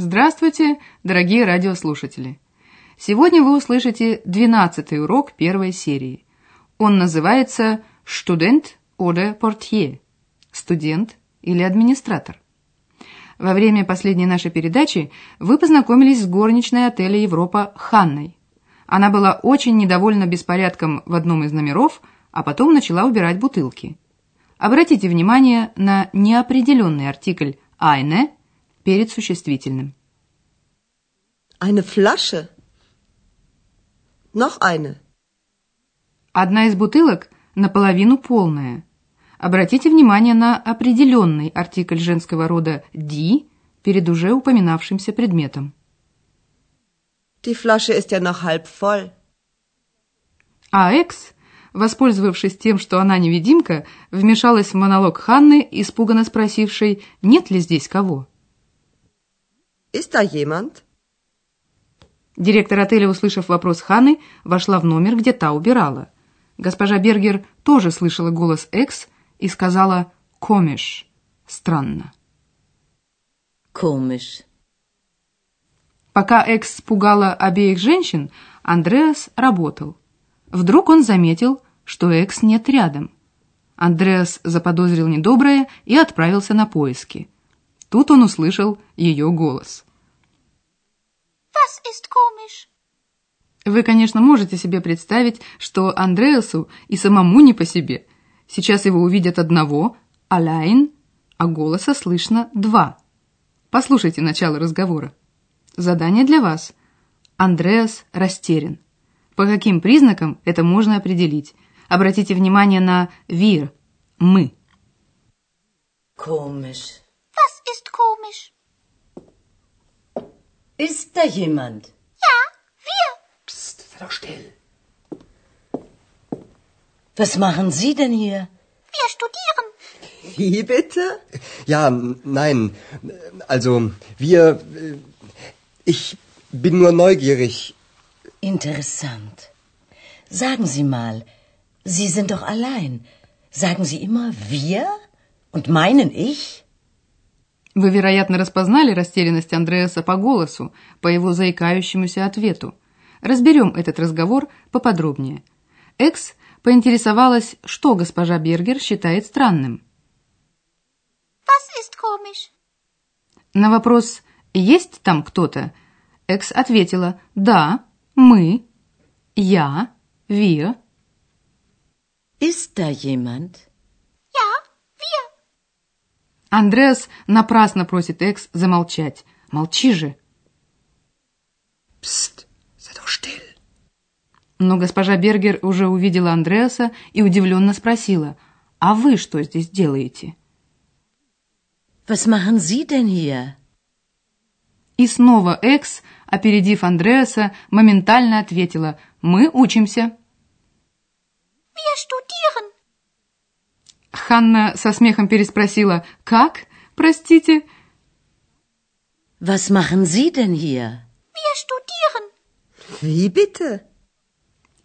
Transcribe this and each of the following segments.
Здравствуйте, дорогие радиослушатели! Сегодня вы услышите двенадцатый урок первой серии. Он называется «Студент oder Portier» – «Студент» или «Администратор». Во время последней нашей передачи вы познакомились с горничной отеля «Европа» Ханной. Она была очень недовольна беспорядком в одном из номеров, а потом начала убирать бутылки – Обратите внимание на неопределенный артикль «eine» перед существительным. Eine Flasche. Noch eine. Одна из бутылок наполовину полная. Обратите внимание на определенный артикль женского рода «die» перед уже упоминавшимся предметом. Die Flasche ist ja noch halb voll. А «экс» воспользовавшись тем, что она невидимка, вмешалась в монолог Ханны, испуганно спросившей, нет ли здесь кого. «Ist da jemand?» Директор отеля, услышав вопрос Ханны, вошла в номер, где та убирала. Госпожа Бергер тоже слышала голос Экс и сказала «комиш» — странно. «Комиш». Пока Экс пугала обеих женщин, Андреас работал. Вдруг он заметил, что Экс нет рядом. Андреас заподозрил недоброе и отправился на поиски. Тут он услышал ее голос. «Was ist komisch?» Вы, конечно, можете себе представить, что Андреасу и самому не по себе. Сейчас его увидят одного, Алайн, а голоса слышно два. Послушайте начало разговора. Задание для вас. Андреас растерян. По каким признакам это можно определить? Обратите внимание на «wir» – «мы». Komisch. Komisch? Ist da jemand? Ja, wir. Psst, sei doch still. Was machen Sie denn hier? Wir studieren. Wie bitte? Ja, nein. Also, wir. äh, Ich bin nur neugierig. Interessant. Sagen Sie mal, Sie sind doch allein. Sagen Sie immer wir und meinen ich? Вы, вероятно, распознали растерянность Андреаса по голосу, по его заикающемуся ответу. Разберем этот разговор поподробнее. Экс поинтересовалась, что госпожа Бергер считает странным. Was ist komisch? На вопрос «Есть там кто-то?» Экс ответила «Да, мы, я, wir». Ist da jemand? Андреас напрасно просит Экс замолчать. Молчи же. Doch still. Но госпожа Бергер уже увидела Андреаса и удивленно спросила, «А вы что здесь делаете?» Was machen Sie denn hier? И снова Экс, опередив Андреаса, моментально ответила, «Мы учимся». Wir studieren. Ханна со смехом переспросила, «Как? Простите?» Was machen Sie denn hier? Wir studieren. Wie bitte?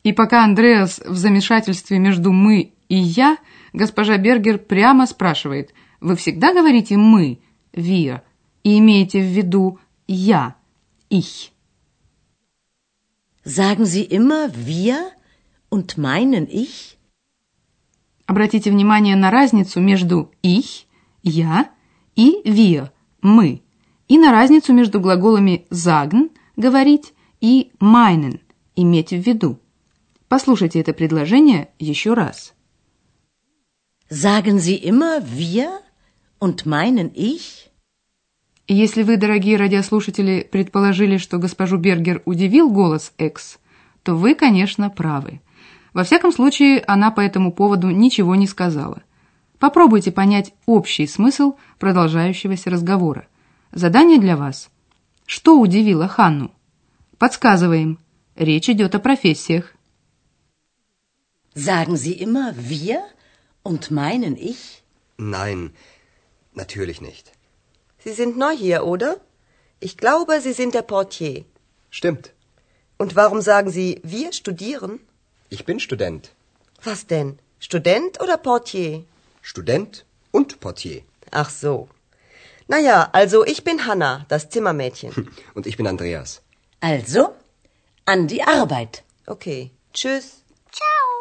И пока Андреас в замешательстве между «мы» и «я», госпожа Бергер прямо спрашивает, «Вы всегда говорите «мы», «wir» и имеете в виду «я», «ich»?» Sagen Sie immer wir und meinen ich? Обратите внимание на разницу между «ich», «я» и «wir», «мы», и на разницу между глаголами «sagen» – «говорить» и «meinen» – «иметь в виду». Послушайте это предложение еще раз. Sagen Sie immer wir und meinen ich? Если вы, дорогие радиослушатели, предположили, что госпожу Бергер удивил голос Экс, то вы, конечно, правы. Во всяком случае, она по этому поводу ничего не сказала. Попробуйте понять общий смысл продолжающегося разговора. Задание для вас. Что удивило Ханну? Подсказываем. Речь идет о профессиях. Sagen Sie immer wir und meinen ich? Nein, natürlich nicht. Sie sind neu hier, oder? Ich glaube, Sie sind der Portier. Stimmt. Und warum sagen Sie, wir studieren? Ich bin Student. Was denn? Student oder Portier? Student und Portier. Ach so. Naja, also ich bin Hanna, das Zimmermädchen. Und ich bin Andreas. Also, an die Arbeit. Okay. Tschüss. Ciao. Ciao,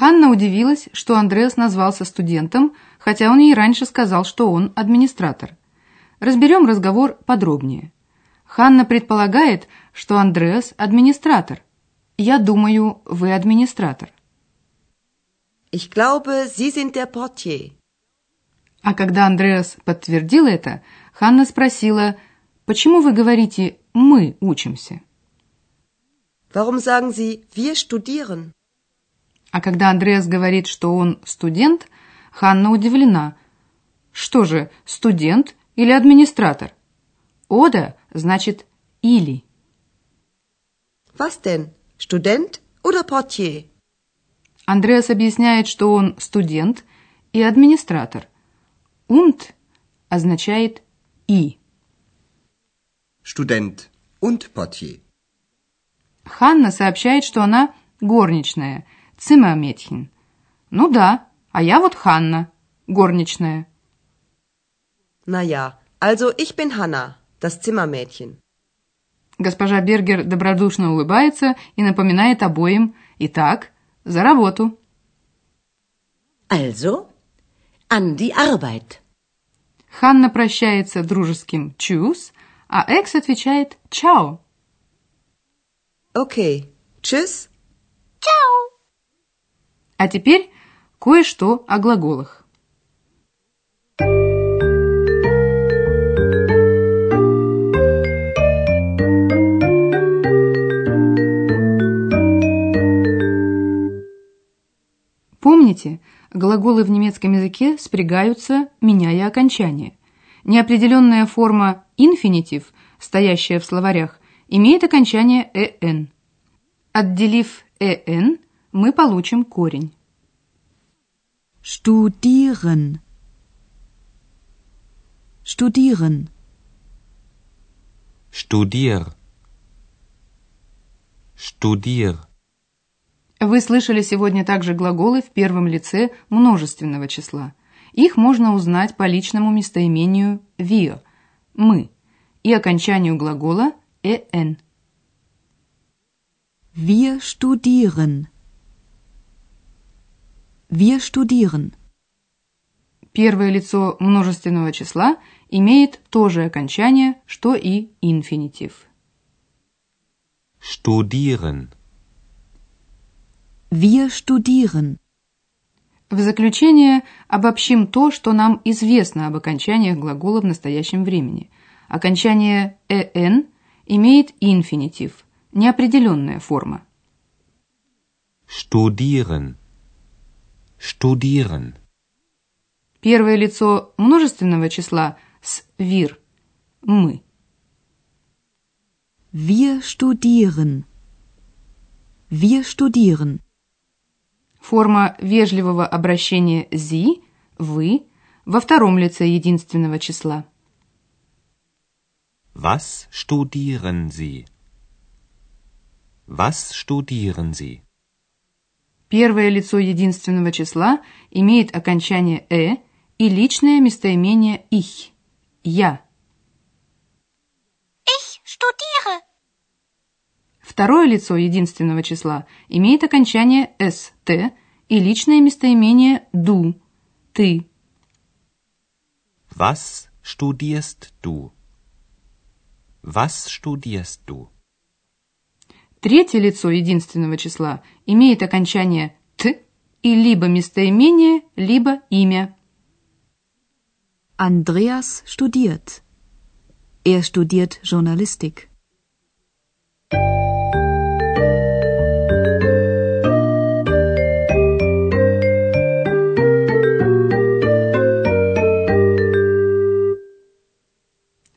Ханна удивилась, что Андреас назвался студентом, хотя он ей раньше сказал, что он администратор. Разберем разговор подробнее. Ханна предполагает, что Андреас – администратор. Я думаю, вы администратор. Ich glaube, Sie sind der Portier. А когда Андреас подтвердил это, Ханна спросила, почему вы говорите «мы учимся»? Warum sagen Sie, wir studieren? А когда Андреас говорит, что он студент, Ханна удивлена. Что же, студент или администратор? «Ода» значит «или». Was denn? Student oder Portier? Андреас объясняет, что он студент и администратор. «Und» означает «и». Student und Portier. Ханна сообщает, что она горничная, Zimmermädchen. Ну да, а я вот Ханна, горничная. Naja, also ich bin Hanna, das Zimmermädchen. Госпожа Бергер добродушно улыбается и напоминает обоим «Итак, за работу». Also, an die Arbeit. Ханна прощается дружеским «Tschüss», а Экс отвечает «Чао». Okay. Tschüss. Ciao. А теперь кое-что о глаголах. Помните, глаголы в немецком языке спрягаются, меняя окончание. Неопределенная форма инфинитив, стоящая в словарях, имеет окончание «эн». Отделив «эн», мы получим корень. Studieren. Studieren. Studier. Studier. Вы слышали сегодня также глаголы в первом лице множественного числа. Их можно узнать по личному местоимению wir – «мы» и окончанию глагола «эн». Wir studieren. Wir studieren. Первое лицо множественного числа имеет то же окончание, что и инфинитив. Studieren. Wir studieren. В заключение обобщим то, что нам известно об окончаниях глагола в настоящем времени. Окончание «эн» имеет инфинитив, неопределенная форма. Studieren. Studieren. Первое лицо множественного числа с «wir» – «мы». Wir studieren. Wir studieren. Форма вежливого обращения «зи» – «вы» во втором лице единственного числа. Was studieren Sie? Was studieren Sie? Первое лицо единственного числа имеет окончание «э» и личное местоимение «ich» – «я». Ich studiere. Второе лицо единственного числа имеет окончание «ст» и личное местоимение «du» – «ты». Was studierst du? Was studierst du? Третье лицо единственного числа имеет окончание «т» и либо местоимение, либо имя. Andreas studiert. Er studiert Journalistik.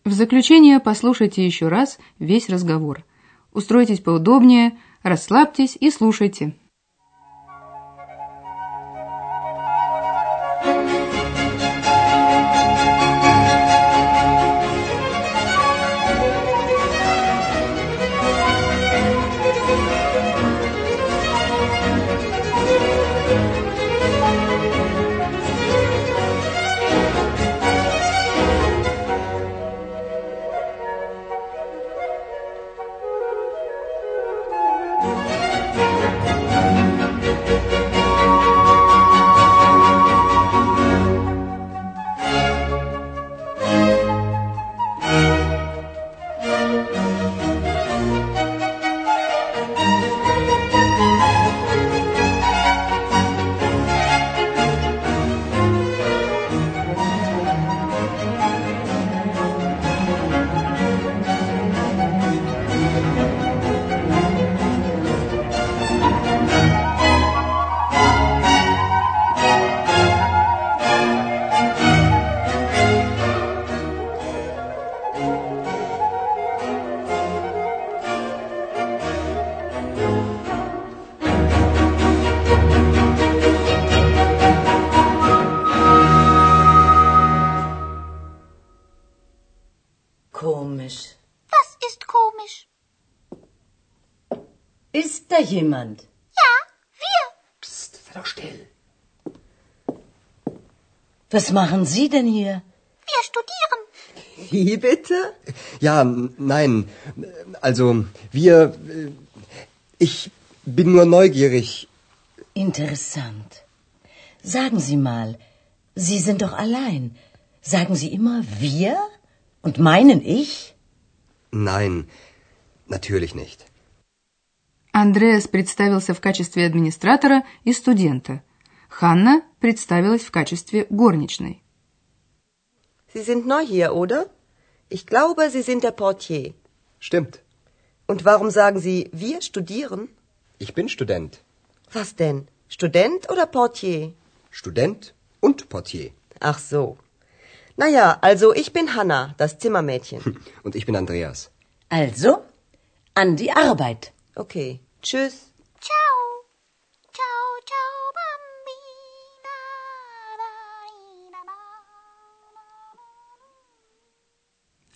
В заключение послушайте еще раз весь разговор – Устройтесь поудобнее, расслабьтесь и слушайте. Ist da jemand? Ja, wir. Psst, sei doch still. Was machen Sie denn hier? Wir studieren. Wie bitte? Ja, nein. Also, wir. äh, Ich bin nur neugierig. Interessant. Sagen Sie mal, Sie sind doch allein. Sagen Sie immer wir? Und meinen ich? Nein, natürlich nicht. Андреас представился в качестве администратора и студента. Ханна представилась в качестве горничной. Sie sind neu hier, oder? Ich glaube, Sie sind der Portier. Stimmt. Und warum sagen Sie, wir studieren? Ich bin Student. Was denn? Student oder Portier? Student und Portier. Ach so. Naja, also ich bin Hanna, das Zimmermädchen. Und ich bin Andreas. Also, an die Arbeit. Okay. Tschüss. Ciao. Ciao, ciao, bambina.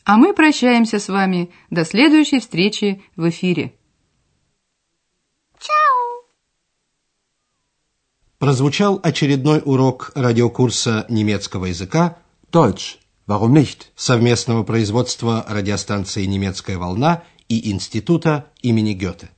А мы прощаемся с вами до следующей встречи в эфире. Ciao. Прозвучал очередной урок радиокурса немецкого языка Deutsch. Warum nicht? совместного производства радиостанции «Немецкая волна» и Института имени Гёте.